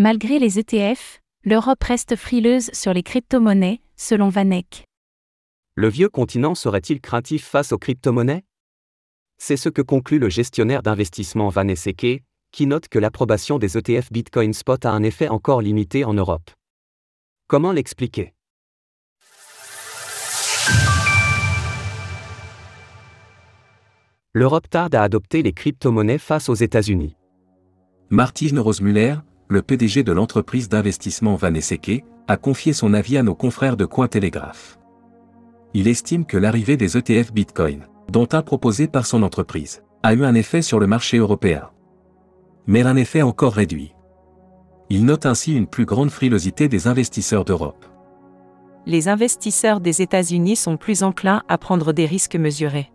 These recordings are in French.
Malgré les ETF, l'Europe reste frileuse sur les crypto-monnaies, selon Vanek. Le vieux continent serait-il craintif face aux crypto-monnaies? C'est ce que conclut le gestionnaire d'investissement Van Esseke, qui note que l'approbation des ETF Bitcoin Spot a un effet encore limité en Europe. Comment l'expliquer? L'Europe tarde à adopter les crypto-monnaies face aux États-Unis. Martine Rosemuller, le PDG de l'entreprise d'investissement Van Esseke, a confié son avis à nos confrères de Cointelegraph. Il estime que l'arrivée des ETF Bitcoin, dont un proposé par son entreprise, a eu un effet sur le marché européen. Mais un effet encore réduit. Il note ainsi une plus grande frilosité des investisseurs d'Europe. Les investisseurs des États-Unis sont plus enclins à prendre des risques mesurés.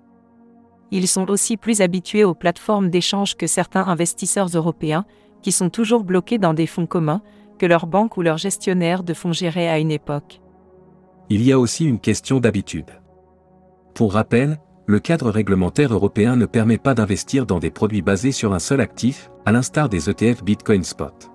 Ils sont aussi plus habitués aux plateformes d'échange que certains investisseurs européens, qui sont toujours bloqués dans des fonds communs, que leur banque ou leur gestionnaire de fonds géraient à une époque. Il y a aussi une question d'habitude. Pour rappel, le cadre réglementaire européen ne permet pas d'investir dans des produits basés sur un seul actif, à l'instar des ETF Bitcoin Spot.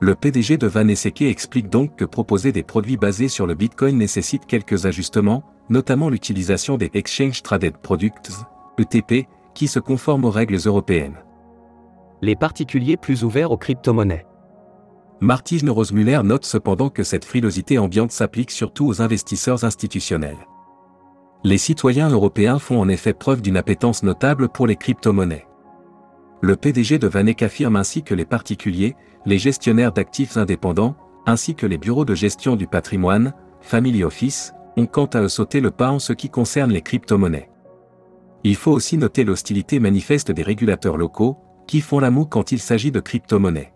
Le PDG de Van Esseke explique donc que proposer des produits basés sur le Bitcoin nécessite quelques ajustements, notamment l'utilisation des Exchange Traded Products, ETP, qui se conforment aux règles européennes. Les particuliers plus ouverts aux crypto-monnaies. Martine Rosemuller note cependant que cette frilosité ambiante s'applique surtout aux investisseurs institutionnels. Les citoyens européens font en effet preuve d'une appétence notable pour les crypto-monnaies. Le PDG de Vanek affirme ainsi que les particuliers, les gestionnaires d'actifs indépendants, ainsi que les bureaux de gestion du patrimoine, Family Office, ont quant à eux sauté le pas en ce qui concerne les crypto-monnaies. Il faut aussi noter l'hostilité manifeste des régulateurs locaux, qui font la moue quand il s'agit de crypto-monnaies.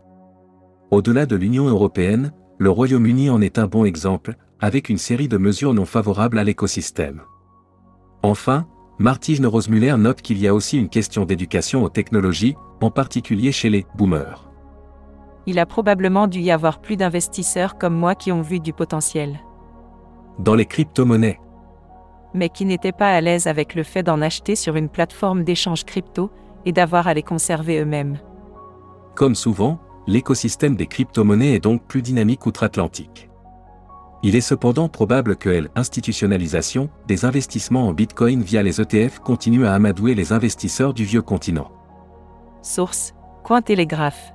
Au-delà de l'Union européenne, le Royaume-Uni en est un bon exemple, avec une série de mesures non favorables à l'écosystème. Enfin, Martine Rosemuller note qu'il y a aussi une question d'éducation aux technologies, en particulier chez les boomers. Il a probablement dû y avoir plus d'investisseurs comme moi qui ont vu du potentiel. Dans les crypto-monnaies. Mais qui n'étaient pas à l'aise avec le fait d'en acheter sur une plateforme d'échange crypto, et d'avoir à les conserver eux-mêmes. Comme souvent, l'écosystème des crypto-monnaies est donc plus dynamique outre-Atlantique. Il est cependant probable que l'institutionnalisation des investissements en Bitcoin via les ETF continue à amadouer les investisseurs du vieux continent. Source Cointelegraph.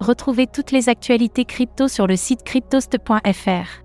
Retrouvez toutes les actualités crypto sur le site cryptost.fr.